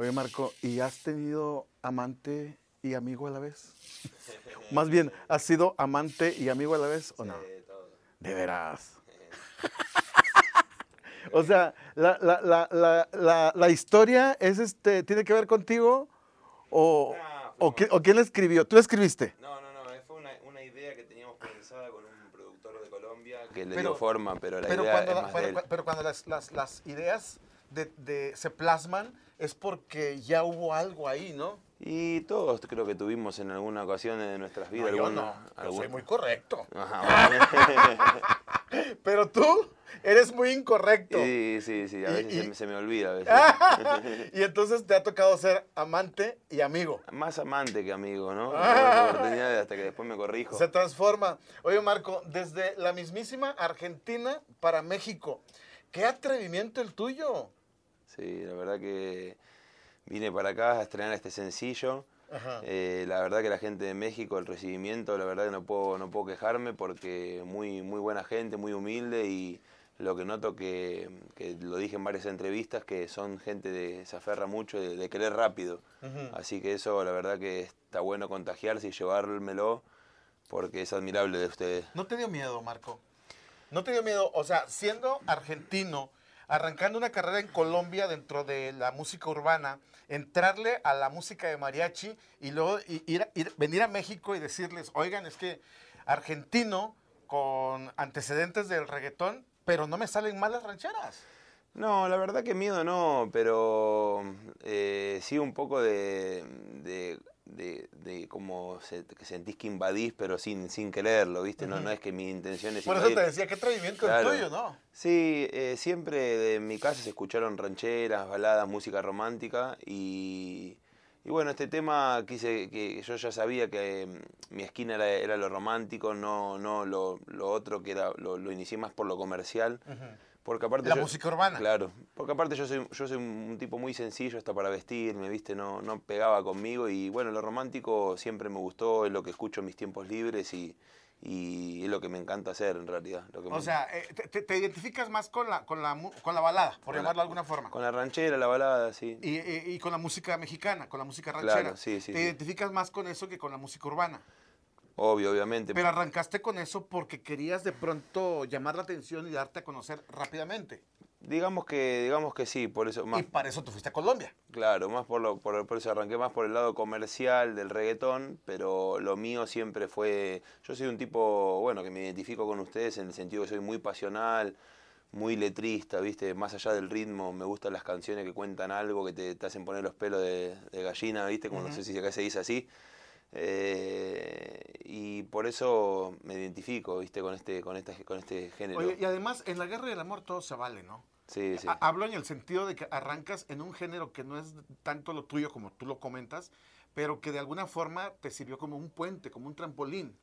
Oye, Marco, ¿y has tenido amante y amigo a la vez? Más bien, ¿has sido amante y amigo a la vez o no? De todo. De veras. o sea, la, la- la- la- la- la historia es este, tiene que ver contigo o, o, qui- o quién la escribió. ¿Tú la escribiste? No, no, no, eh, fue una, una idea que teníamos pensada con un productor de Colombia que le Pero- dio forma, pero la Pero idea cuando, es la- más pero, de él. pero cuando las, las- las ideas de- de- se plasman es porque ya hubo algo ahí, ¿no? Y todos creo que tuvimos en alguna ocasión de nuestras vidas No, yo alguna- no, yo algún- soy muy correcto. Ajá, bueno. Pero tú eres muy incorrecto. sí, sí, sí, a Y- veces y- se, me- se me olvida. A veces. y entonces te ha tocado ser amante y amigo. Más amante que amigo, ¿no? Hasta que después me corrijo. Se transforma. Oye, Marco, desde la mismísima Argentina para México. ¡Qué atrevimiento el tuyo! Sí, la verdad que vine para acá a estrenar este sencillo. Ajá. Eh, la verdad que la gente de México, el recibimiento, la verdad que no puedo, no puedo quejarme porque muy, muy buena gente, muy humilde y lo que noto que, que lo dije en varias entrevistas, que son gente de, se aferra mucho de, de querer rápido. Así que eso la verdad que está bueno contagiarse y llevármelo porque es admirable de ustedes. ¿No te dio miedo, Marco? ¿No te dio miedo? O sea, siendo argentino, arrancando una carrera en Colombia dentro de la música urbana, entrarle a la música de mariachi y luego ir, venir a México y decirles, oigan, es que argentino con antecedentes del reggaetón, pero no me salen mal las rancheras. No, la verdad que miedo no, pero eh, sí un poco de, de, de como se- que sentís que invadís, pero sin, sin quererlo, ¿viste? No, no es que mi intención es Por eso te decía, qué atrevimiento Claro. el tuyo, ¿no? Sí, eh, siempre de mi casa se escucharon rancheras, baladas, música romántica y, y bueno, este tema quise que yo ya sabía que mm, mi esquina era, era lo romántico, no, no lo, lo otro que era lo, lo inicié más por lo comercial, porque aparte La yo- música urbana. Claro, porque aparte yo soy, yo soy un tipo muy sencillo hasta para vestirme, ¿viste? No, no pegaba conmigo y bueno, lo romántico siempre me gustó, es lo que escucho en mis tiempos libres y, y es lo que me encanta hacer en realidad. Lo que O me- sea, eh, te, identificas más con la, con la, con la balada, por Con la- llamarlo de alguna forma. Con la ranchera, la balada, sí. Y, y- y con la música mexicana, con la música ranchera. Claro, sí, sí, Te sí. identificas más con eso que con la música urbana. Obvio, obviamente. Pero arrancaste con eso porque querías de pronto llamar la atención y darte a conocer rápidamente. Digamos que, digamos que sí, por eso más Y para eso te fuiste a Colombia. Claro, más por, lo, por, por eso arranqué más por el lado comercial del reggaetón, pero lo mío siempre fue, yo soy un tipo, bueno, que me identifico con ustedes en el sentido que soy muy pasional, muy letrista, ¿viste? Más allá del ritmo, me gustan las canciones que cuentan algo, que te, te hacen poner los pelos de, de gallina, ¿viste? Como no sé si acá se dice así. Eh, y por eso me identifico, ¿viste? Con este, con esta, con este género. Oye, y además, en la guerra del amor todo se vale, ¿no? sí, sí. Ha- Hablo en el sentido de que arrancas en un género que no es tanto lo tuyo como tú lo comentas, pero que de alguna forma te sirvió como un puente, como un trampolín.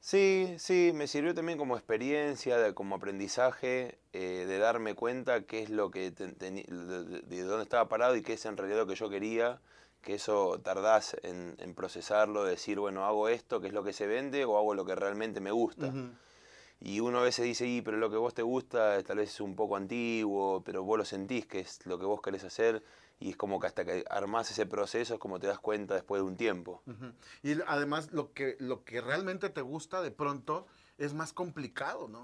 Sí, sí, me sirvió también como experiencia, de- como aprendizaje, eh, de darme cuenta qué es lo que te- teni- de, de- de dónde estaba parado y qué es en realidad lo que yo quería, que eso tardás en, en procesarlo, decir, bueno, hago esto, que es lo que se vende, o hago lo que realmente me gusta. Y uno a veces dice, y, pero lo que vos te gusta tal vez es un poco antiguo, pero vos lo sentís que es lo que vos querés hacer, y es como que hasta que armás ese proceso es como te das cuenta después de un tiempo. Y además lo que, lo que realmente te gusta de pronto es más complicado, ¿no?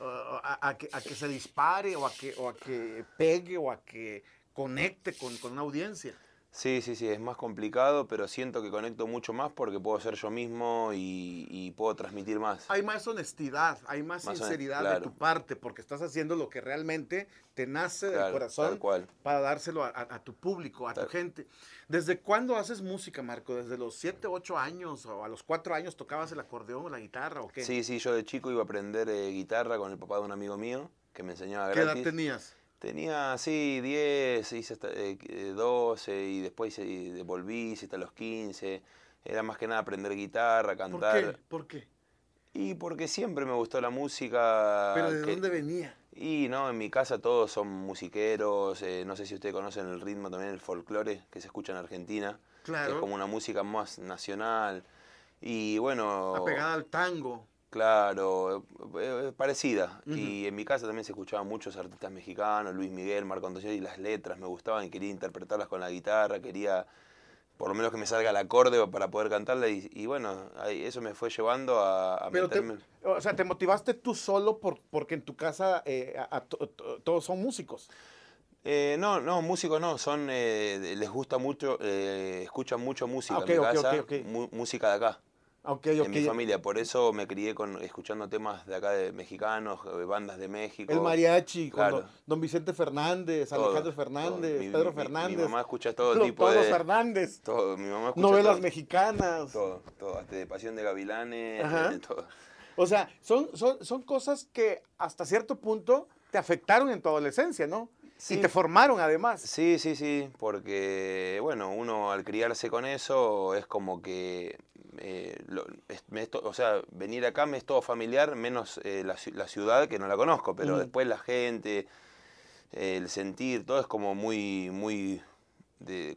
Uh, a, a que, a que se dispare o a que, o a que pegue o a que conecte con, con una audiencia. Sí, sí, sí, es más complicado, pero siento que conecto mucho más porque puedo ser yo mismo y, y puedo transmitir más. Hay más honestidad, hay más, Más sinceridad de claro. tu parte, porque estás haciendo lo que realmente te nace del Claro, corazón tal cual. para dárselo a, a- a tu público, a tu Tal- gente. ¿Desde cuándo haces música, Marco? ¿Desde los 7, 8 años o a los 4 años tocabas el acordeón o la guitarra o qué? Sí, sí, yo de chico iba a aprender eh, guitarra con el papá de un amigo mío que me enseñaba ¿Qué edad gratis. tenías? Tenía, sí, 10, hice hasta eh, eh, 12 y después hice- volví, hice hasta los 15. Era más que nada aprender guitarra, ¿Por cantar. qué? ¿Por qué? Y porque siempre me gustó la música. ¿Pero de que- dónde venía? Y no, en mi casa todos son musiqueros, eh, no sé si ustedes conocen el ritmo también, el folclore que se escucha en Argentina, que Claro. es como una música más nacional. Y bueno, Apegada al tango. Claro, eh, parecida. Y en mi casa también se escuchaban muchos artistas mexicanos, Luis Miguel, Marco Antonio, y las letras me gustaban, quería interpretarlas con la guitarra, quería por lo menos que me salga el acorde para poder cantarla y, bueno, eso me fue llevando a, meterme. o sea, ¿te motivaste tú solo por, porque en tu casa eh, todos son músicos? Eh, no, no, músicos no, son, les gusta mucho, escuchan mucho música ah, en mi casa, música de acá. Okay, en mi familia, por eso me crié con escuchando temas de acá de mexicanos, bandas de México. El mariachi, Don Vicente Fernández, Alejandro Fernández, Pedro Fernández. Mi, mamá escucha todo tipo todos de... Fernández. Todo, mi mamá escucha Novelas mexicanas. Todo, todo, hasta de Pasión de Gavilanes, todo. O sea, son, son, son cosas que hasta cierto punto te afectaron en tu adolescencia, ¿no? Sí. Y te formaron además. Sí, sí, sí, porque bueno, uno al criarse con eso es como que eh, o sea, venir acá me es todo familiar, menos eh, la, ciudad que no la conozco, pero después la gente, el sentir, todo es como muy, muy,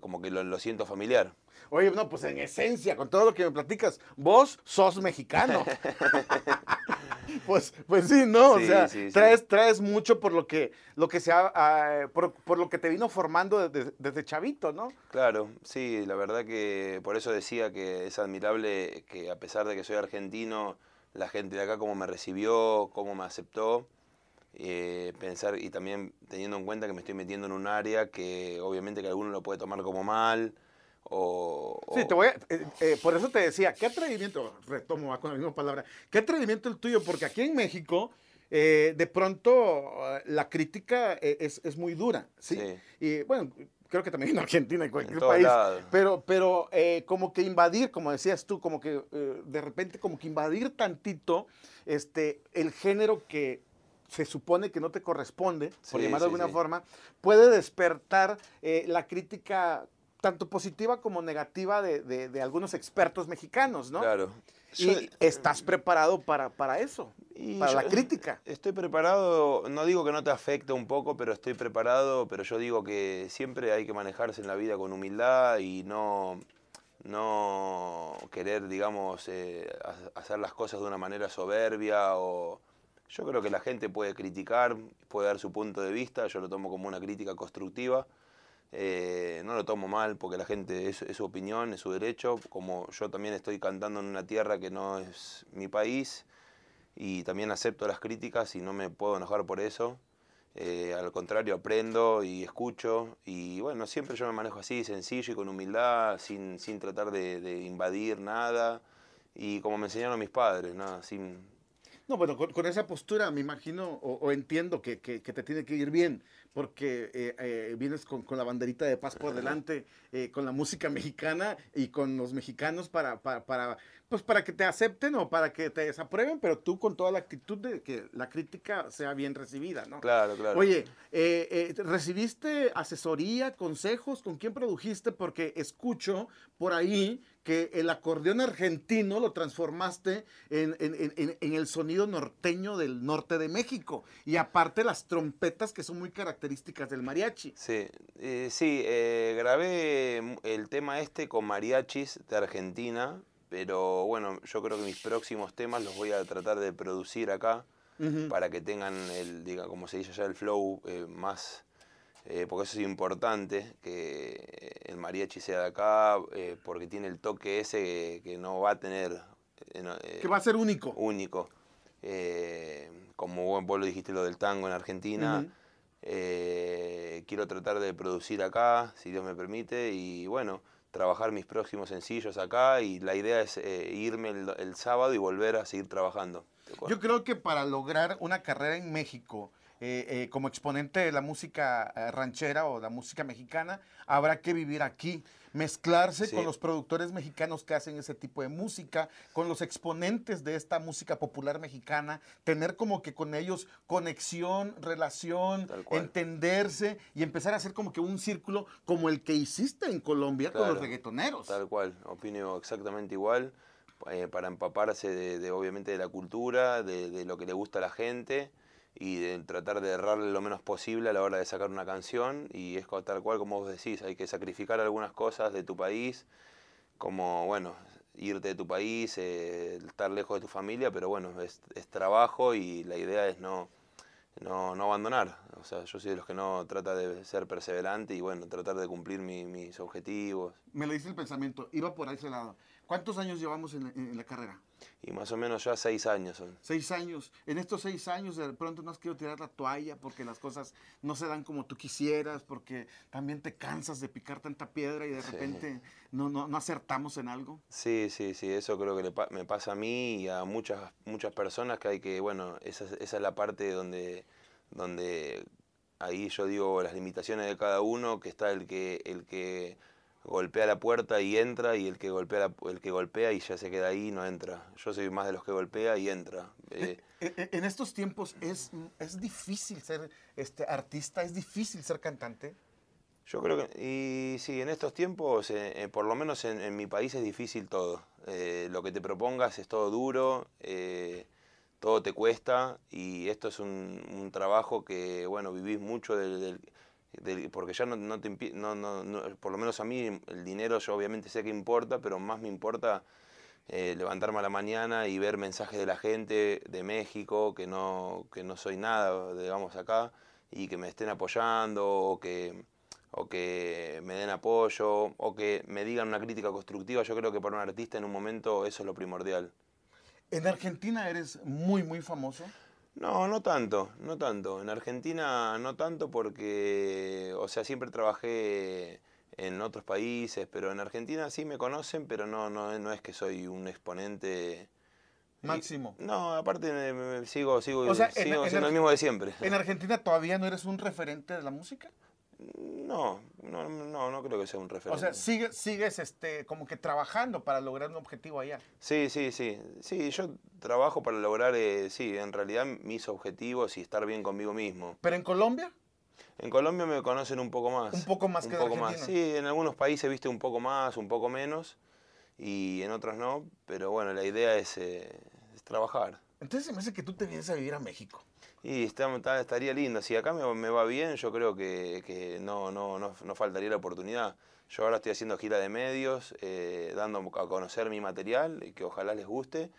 como que lo, siento familiar. Oye, no, pues en esencia, con todo lo que me platicas, vos sos mexicano. pues, pues sí, ¿no? o sea, traes, traes mucho por lo que, lo que se ah, por, lo que te vino formando desde, chavito, ¿no? Claro, sí, la verdad que por eso decía que es admirable que a pesar de que soy argentino, la gente de acá cómo me recibió, cómo me aceptó. Eh, pensar y también teniendo en cuenta que me estoy metiendo en un área que obviamente que alguno lo puede tomar como mal, o, Sí, te voy a, eh, eh, por eso te decía, ¿qué atrevimiento? Retomo con la misma palabra. ¿Qué atrevimiento el tuyo? Porque aquí en México, eh, de pronto, la crítica es, es, muy dura, ¿sí? Y bueno, creo que también en Argentina, en cualquier país. Pero, pero como que invadir, como decías tú, como que de repente, como que invadir tantito este, el género que se supone que no te corresponde, por llamarlo de alguna forma, puede despertar la crítica tanto positiva como negativa de, algunos expertos mexicanos, ¿no? Claro. Y estás preparado para, para eso, para la crítica. Estoy preparado, no digo que no te afecte un poco, pero estoy preparado, pero yo digo que siempre hay que manejarse en la vida con humildad y no, no querer, digamos, eh, hacer las cosas de una manera soberbia o... Yo creo que la gente puede criticar, puede dar su punto de vista, yo lo tomo como una crítica constructiva eh, no lo tomo mal porque la gente es, su opinión, es su derecho, como yo también estoy cantando en una tierra que no es mi país y también acepto las críticas y no me puedo enojar por eso. Eh, al contrario, aprendo y escucho y bueno, siempre yo me manejo así, sencillo y con humildad, sin, sin tratar de, invadir nada y como me enseñaron mis padres, nada, sin, no, bueno, con, esa postura me imagino o, entiendo que, que, te tiene que ir bien, porque eh, eh, vienes con, con, la banderita de paz por delante, eh, con la música mexicana y con los mexicanos para, para, para, pues para que te acepten o para que te desaprueben, pero tú con toda la actitud de que la crítica sea bien recibida, ¿no? Claro, claro. Oye, ¿recibiste asesoría, consejos? ¿Con quién produjiste? Porque escucho por ahí que el acordeón argentino lo transformaste en, el sonido norteño del norte de México. Y aparte las trompetas que son muy características del mariachi. Sí, eh, sí, eh, grabé el tema este con mariachis de Argentina, pero bueno, yo creo que mis próximos temas los voy a tratar de producir acá para que tengan el, diga, como se dice ya, el flow eh, más eh, porque eso es importante, que el mariachi sea de acá, eh, porque tiene el toque ese que, no va a tener... Eh, que va a ser único. Único. como vos lo dijiste lo del tango en Argentina, quiero tratar de producir acá, si Dios me permite, y bueno, trabajar mis próximos sencillos acá, y la idea es irme el sábado y volver a seguir trabajando. Yo creo que para lograr una carrera en México, eh, eh, como exponente de la música eh, ranchera o la música mexicana, habrá que vivir aquí, mezclarse con los productores mexicanos que hacen ese tipo de música, con los exponentes de esta música popular mexicana, tener como que con ellos conexión, relación, entenderse y empezar a hacer como que un círculo como el que hiciste en Colombia con los reggaetoneros. Tal cual, opino exactamente igual. para empaparse de, obviamente de la cultura, de, de, lo que le gusta a la gente y de tratar de errarle lo menos posible a la hora de sacar una canción y es tal cual como vos decís, hay que sacrificar algunas cosas de tu país, como bueno, irte de tu país, eh, estar lejos de tu familia, pero bueno, es, trabajo y la idea es no, no, no, abandonar. O sea, yo soy de los que no trata de ser perseverante y bueno, tratar de cumplir mis objetivos. Me lo dice el pensamiento, iba por ese lado. ¿Cuántos años llevamos en, la carrera? Y más o menos ya seis años son. Seis años. En estos seis años de pronto no has querido tirar la toalla porque las cosas no se dan como tú quisieras, porque también te cansas de picar tanta piedra y de repente no, no, no, acertamos en algo. Sí, sí, sí, eso creo que me pasa a mí y a muchas, muchas personas que hay que, bueno, esa, esa es la parte donde, donde ahí yo digo las limitaciones de cada uno, que está el que, el que golpea la puerta y entra y el que golpea el que golpea y ya se queda ahí no entra. Yo soy más de los que golpea y entra. Eh, en estos tiempos es, es difícil ser este artista, es difícil ser cantante. Yo creo que, y sí, en estos tiempos, eh, eh, por lo menos en, mi país es difícil todo. lo que te propongas es todo duro, todo te cuesta y esto es un, trabajo que, bueno, vivís mucho del porque ya no, te no, no, por lo menos a mí el dinero yo obviamente sé que importa, pero más me importa eh, levantarme a la mañana y ver mensajes de la gente de México, que no, que no soy nada, digamos, acá, y que me estén apoyando o que, o que me den apoyo o que me digan una crítica constructiva. Yo creo que para un artista en un momento eso es lo primordial. ¿En Argentina eres muy, muy famoso? No, no tanto, no tanto. En Argentina no tanto porque, o sea, siempre trabajé en otros países, pero en Argentina sí me conocen, pero no, no, no es que soy un exponente máximo. no, aparte sigo, sigo, sigo siendo el mismo de siempre. ¿En Argentina todavía no eres un referente de la música? No, no, no, no creo que sea un referente. O sea, sigues, sigues este, como que trabajando para lograr un objetivo allá. Sí, sí, sí. Sí, yo trabajo para lograr, eh, sí, en realidad mis objetivos y estar bien conmigo mismo. ¿Pero en Colombia? En Colombia me conocen un poco más. Un poco más un que poco más. Sí, en algunos países viste un poco más, un poco menos, y en otros no, pero bueno, la idea es, eh, es trabajar. Entonces se me hace que tú te vienes a vivir a México. Y está, estaría lindo. Si acá me, va bien, yo creo que, no, no, no, faltaría la oportunidad. Yo ahora estoy haciendo gira de medios, eh, dando a conocer mi material, y que ojalá les guste.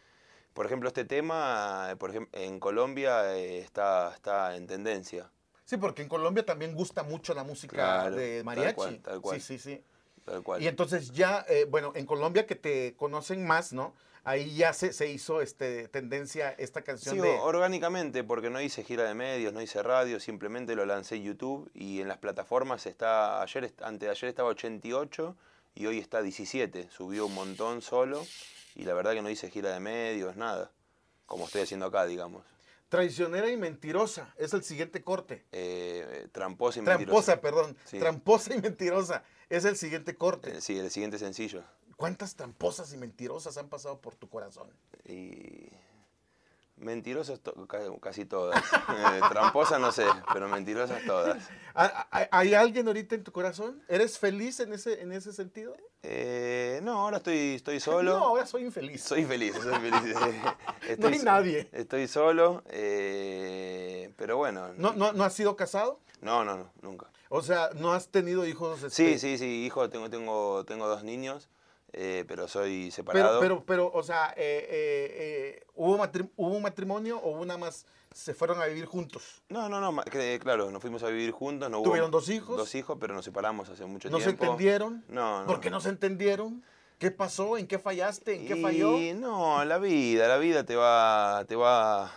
Por ejemplo, este tema, por ejemplo, en Colombia eh, está, está en tendencia. Sí, porque en Colombia también gusta mucho la música de mariachi. Tal cual, Sí, sí, sí. Tal cual. Y entonces ya, eh, bueno, en Colombia que te conocen más, ¿no? Ahí ya se, se hizo este, tendencia esta canción sí, orgánicamente, porque no hice gira de medios, no hice radio, simplemente lo lancé en YouTube y en las plataformas está, ayer, antes de ayer estaba 88 y hoy está 17, subió un montón solo y la verdad que no hice gira de medios, nada, como estoy haciendo acá, digamos. Traicionera y mentirosa, es el siguiente corte. Eh, tramposa y mentirosa. Tramposa, perdón. Tramposa y mentirosa, es el siguiente corte. Eh, sí, el siguiente sencillo. ¿Cuántas tramposas y mentirosas han pasado por tu corazón? Y mentirosas casi todas. Eh, tramposas no sé, pero mentirosas todas. ¿Hay alguien ahorita en tu corazón? ¿Eres feliz en ese, en ese sentido? Eh, no, ahora estoy, estoy solo. No, ahora soy infeliz. Soy feliz, soy feliz. no hay nadie. Estoy solo, eh, pero bueno. ¿No, no, ¿No has sido casado? No, no, no, nunca. O sea, ¿no has tenido hijos? Este? Sí, sí, sí, hijo, tengo, tengo, tengo dos niños. Eh, pero soy separado. Pero, pero, o sea, eh, eh, ¿hubo, ¿hubo un matrimonio o una más se fueron a vivir juntos? No, no, no, claro, nos fuimos a vivir juntos. No ¿Tuvieron dos hijos? Dos hijos, pero nos separamos hace mucho tiempo. ¿No se entendieron? No, no. ¿Por qué no se entendieron? ¿Qué pasó? ¿En qué fallaste? ¿En qué falló? No, la vida, la vida te va, te va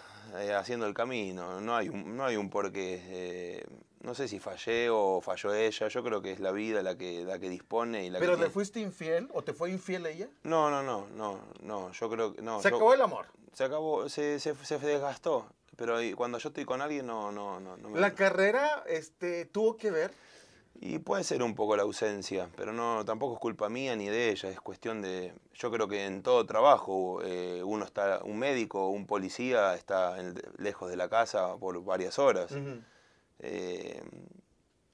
haciendo el camino. No hay un, no hay un porqué no sé si fallé o falló ella, yo creo que es la vida la que, la que dispone y la ¿Pero le fuiste infiel o te fue infiel ella? No, no, no, no, no, yo creo que no. ¿Se acabó el amor? Se acabó, se, se, se, desgastó, pero cuando yo estoy con alguien no, no, no, no me... ¿La carrera este, tuvo que ver? Y puede ser un poco la ausencia, pero no tampoco es culpa mía ni de ella, es cuestión de... Yo creo que en todo trabajo eh, uno está, un médico, un policía está lejos de la casa por varias horas. Eh,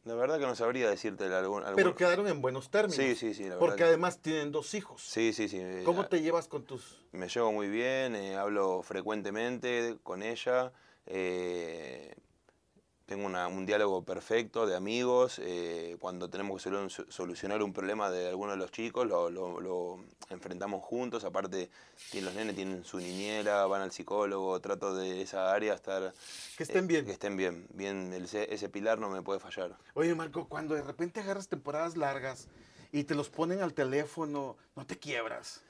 la verdad que no sabría decirte algún, Pero quedaron en buenos términos. Sí, sí, sí. porque además tienen dos hijos. Sí, sí, sí. ¿Cómo te llevas con tus...? Me llevo muy bien, eh, hablo frecuentemente con ella. Eh, tengo una- un diálogo perfecto de amigos. eh, cuando tenemos que solu- solucionar un problema de alguno de los chicos, lo, lo- lo enfrentamos juntos. Aparte, los nenes tienen su niñera, van al psicólogo, trato de esa área estar... Que estén eh, bien. que estén bien. Bien, el- ese pilar no me puede fallar. Oye, Marco, cuando de repente agarras temporadas largas y te los ponen al teléfono, no te quiebras.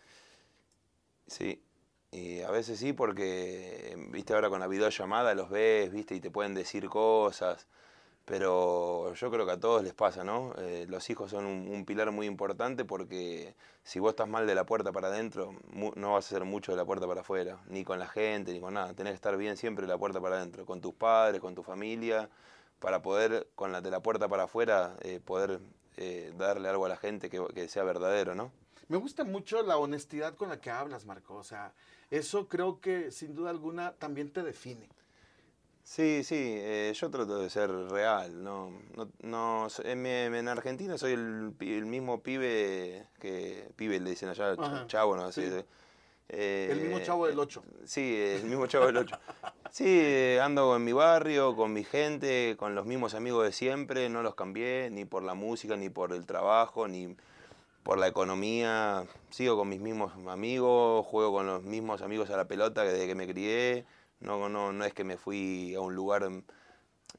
Sí, y a veces sí porque, viste, ahora con la videollamada los ves, viste, y te pueden decir cosas, pero yo creo que a todos les pasa, ¿no? Eh, los hijos son un, pilar muy importante porque si vos estás mal de la puerta para adentro, no vas a hacer mucho de la puerta para afuera, ni con la gente, ni con nada. Tenés que estar bien siempre de la puerta para adentro, con tus padres, con tu familia, para poder, con la de la puerta para afuera, eh, poder eh, darle algo a la gente que, que sea verdadero, ¿no? Me gusta mucho la honestidad con la que hablas, Marco. O sea, eso creo que sin duda alguna también te define. Sí, sí, eh, yo trato de ser real, no, no, no en, en Argentina soy el, el mismo pibe que, pibe le dicen allá, Ajá, chavo, no sí. sé. eh, El mismo chavo del 8. Sí, el mismo chavo del 8. Sí, eh, ando en mi barrio, con mi gente, con los mismos amigos de siempre, no los cambié, ni por la música, ni por el trabajo, ni por la economía. Sigo con mis mismos amigos, juego con los mismos amigos a la pelota desde que me crié. No, no, no es que me fui a un lugar...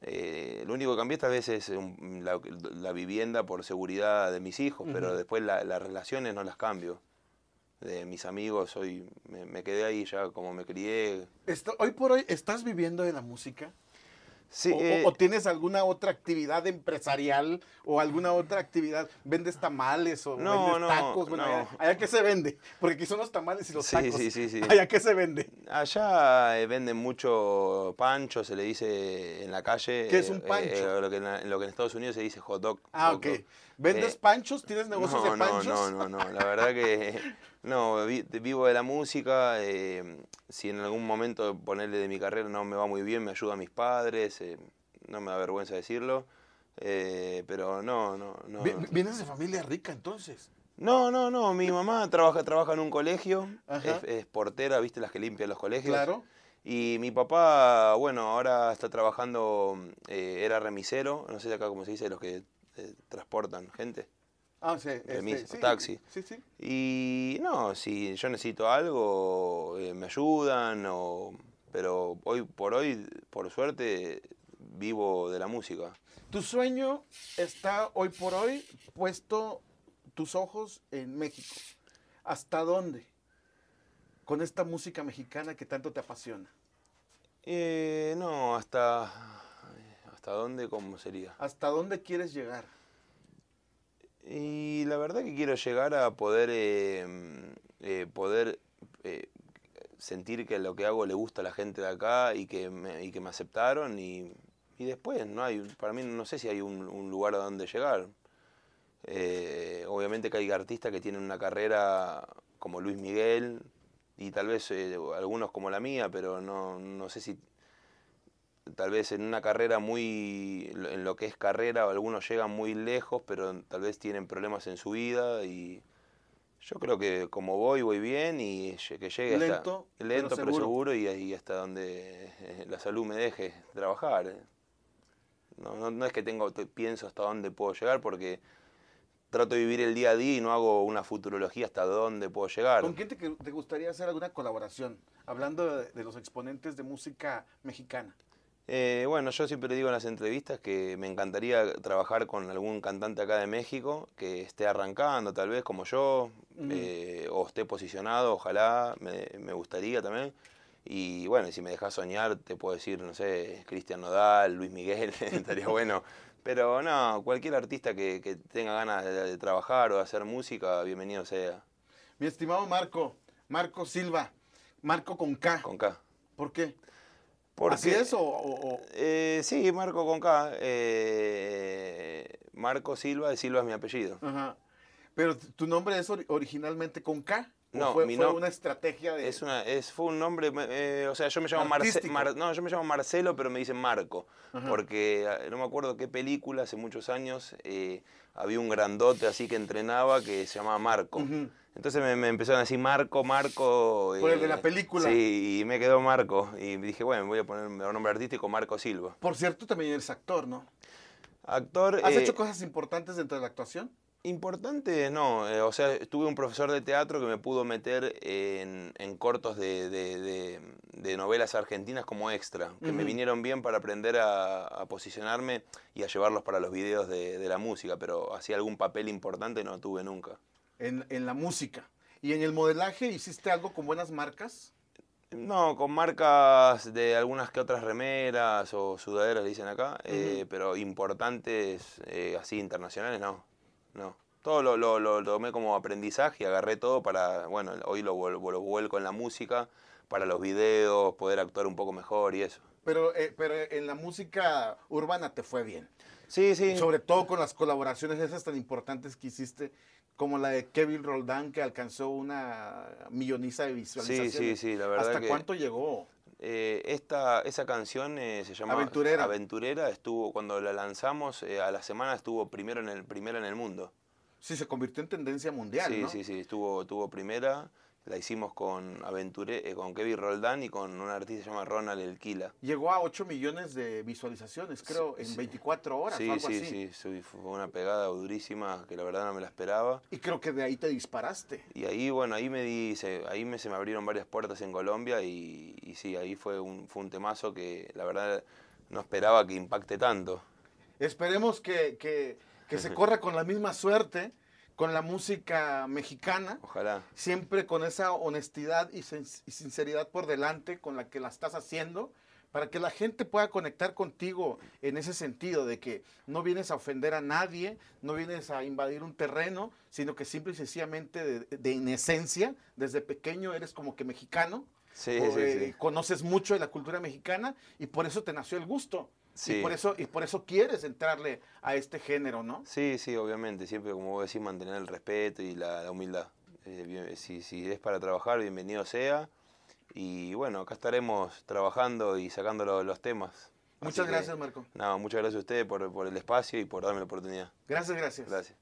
eh, lo único que cambié esta vez es un- la, la vivienda por seguridad de mis hijos, pero después la- las relaciones no las cambio. De mis amigos, hoy me, me quedé ahí ya como me crié. Esto- hoy por hoy, ¿estás viviendo de la música? Sí, o, o- eh, o tienes alguna otra actividad empresarial o alguna otra actividad? ¿Vendes tamales o No, vendes no, tacos? Bueno, no. allá, allá qué se vende? Porque aquí son los tamales y los Sí, tacos. sí, sí, sí. Allá qué se vende. Allá eh, venden mucho pancho, se le dice en la calle. ¿Qué es un eh, pancho? eh, lo, que en, lo que en Estados Unidos se dice hot dog. Ah, hot ok. dog. ¿Vendes panchos? ¿Tienes negocios no, de no, panchos? no, no, no, la verdad que no, vi- vivo de la música, eh, si en algún momento ponerle de mi carrera no me va muy bien, me ayuda a mis padres, eh, no me da vergüenza decirlo, eh, pero no, no, no. Vi- ¿Vienes de familia rica entonces? No, no, no, mi mamá trabaja, trabaja en un colegio, es portera, viste, las que limpian los colegios. Claro. Y mi papá, bueno, ahora está trabajando, eh, era remisero, no sé acá cómo se dice, los que eh, transportan gente. Ah, sí. este, sí, taxi. Sí, sí. Y no, si yo necesito algo, eh, me ayudan, o, pero hoy por hoy, por suerte, vivo de la música. Tu sueño está hoy por hoy puesto tus ojos en México. ¿Hasta dónde? Con esta música mexicana que tanto te apasiona. Eh, no, hasta... ¿Hasta dónde? ¿Cómo sería? ¿Hasta dónde quieres llegar? Y la verdad que quiero llegar a poder, eh, eh, poder eh, sentir que lo que hago le gusta a la gente de acá y que me, y que me aceptaron y, y después no hay, para mí no sé si hay un, un lugar a donde llegar. Eh, obviamente que hay artistas que tienen una carrera como Luis Miguel y tal vez eh, algunos como la mía, pero no, no sé si tal vez en una carrera muy, en lo que es carrera, algunos llegan muy lejos, pero tal vez tienen problemas en su vida y yo creo que como voy, voy bien y que llegue hasta, Lento, pero lento pero seguro. seguro y, ahí hasta donde eh, la salud me deje trabajar. eh. No, no, no es que tengo, te- pienso hasta dónde puedo llegar porque trato de vivir el día a día y no hago una futurología hasta dónde puedo llegar. ¿Con quién te, te gustaría hacer alguna colaboración? Hablando de, de los exponentes de música mexicana. Eh, bueno, yo siempre digo en las entrevistas que me encantaría trabajar con algún cantante acá de México que esté arrancando, tal vez como yo, eh, o esté posicionado, ojalá, me, me gustaría también. Y bueno, si me dejas soñar, te puedo decir, no sé, Cristian Nodal, Luis Miguel, estaría bueno. Pero no, cualquier artista que, que tenga ganas de, de trabajar o de hacer música, bienvenido sea, Mi estimado Marco, Marco Silva, Marco con K. con K. ¿Por qué? Porque- ¿Así es o, Eh, sí, Marco con K. eh, Marco Silva, y Silva es mi apellido. Ajá. Pero tu nombre es ori- originalmente con K. ¿O No, fue, mi fue no- una estrategia de... Es una, es, fue un nombre, eh, o sea, yo me llamo Marce- Artístico. Mar- no, yo me llamo Marcelo, pero me dicen Marco, Ajá. porque eh, no me acuerdo qué película, hace muchos años, eh, había un grandote así que entrenaba que se llamaba Marco. Ujú. Entonces me, me empezaron a decir Marco, Marco. Por el de eh, la película. Sí, y me quedó Marco. Y dije, bueno, voy a poner un nombre artístico, Marco Silva. Por cierto, también eres actor, ¿no? Actor. ¿Has eh, hecho cosas importantes dentro de la actuación? Importante, no. eh, o sea, tuve un profesor de teatro que me pudo meter en, en cortos de, de- de- de novelas argentinas como extra, que me Ujú. vinieron bien para aprender a, a posicionarme y a llevarlos para los videos de, la música, pero así algún papel importante no tuve nunca. En, en la música. ¿Y en el modelaje hiciste algo con buenas marcas? No, con marcas de algunas que otras remeras o sudaderas, le dicen acá, eh, pero importantes, eh, así internacionales, no. No. Todo lo, lo- lo tomé como aprendizaje y agarré todo para, bueno, hoy lo, lo vuelco en la música, para los videos, poder actuar un poco mejor y eso. Pero, eh, pero en la música urbana te fue bien. Sí, sí. Sobre todo con las colaboraciones esas tan importantes que hiciste, como la de Kevin Roldán, que alcanzó una milloniza de Sí, visualizaciones. sí, sí, la verdad ¿Hasta que cuánto llegó? Eh, esta, esa canción eh, se llama Aventurera. Aventurera, estuvo, cuando la lanzamos, eh, a la semana estuvo primero en el, primera en el mundo. Sí, se convirtió en tendencia mundial, Sí, ¿no? sí, sí, estuvo, tuvo primera, la hicimos con Aventure, eh, con Kevin Roldán y con un artista que se llama Ronald Elquila. Llegó a 8 millones de visualizaciones, creo, en sí. 24 horas Sí, o algo sí, así. sí, sí, fue una pegada durísima que la verdad no me la esperaba. Y creo que de ahí te disparaste. Y ahí, bueno, ahí me di, se- ahí me, se me abrieron varias puertas en Colombia y, y sí, ahí fue un, fue un temazo que la verdad no esperaba que impacte tanto. Esperemos que, que- que se corra con la misma suerte con la música mexicana, Ojalá. siempre con esa honestidad y, sin- y sinceridad por delante con la que la estás haciendo, para que la gente pueda conectar contigo en ese sentido de que no vienes a ofender a nadie, no vienes a invadir un terreno, sino que simple y sencillamente de, de en esencia, desde pequeño eres como que mexicano, Sí, o, sí, eh, sí. conoces mucho de la cultura mexicana y por eso te nació el gusto. Sí. Y por eso, y por eso quieres entrarle a este género, ¿no? Sí, sí, obviamente, siempre como vos decís, mantener el respeto y la, la humildad. Eh, bien- si, si es para trabajar, bienvenido sea. Y bueno, acá estaremos trabajando y sacando lo- los temas. Así Muchas que, gracias, Marco. Nada, muchas gracias a ustedes por, por el espacio y por darme la oportunidad. Gracias, gracias. Gracias.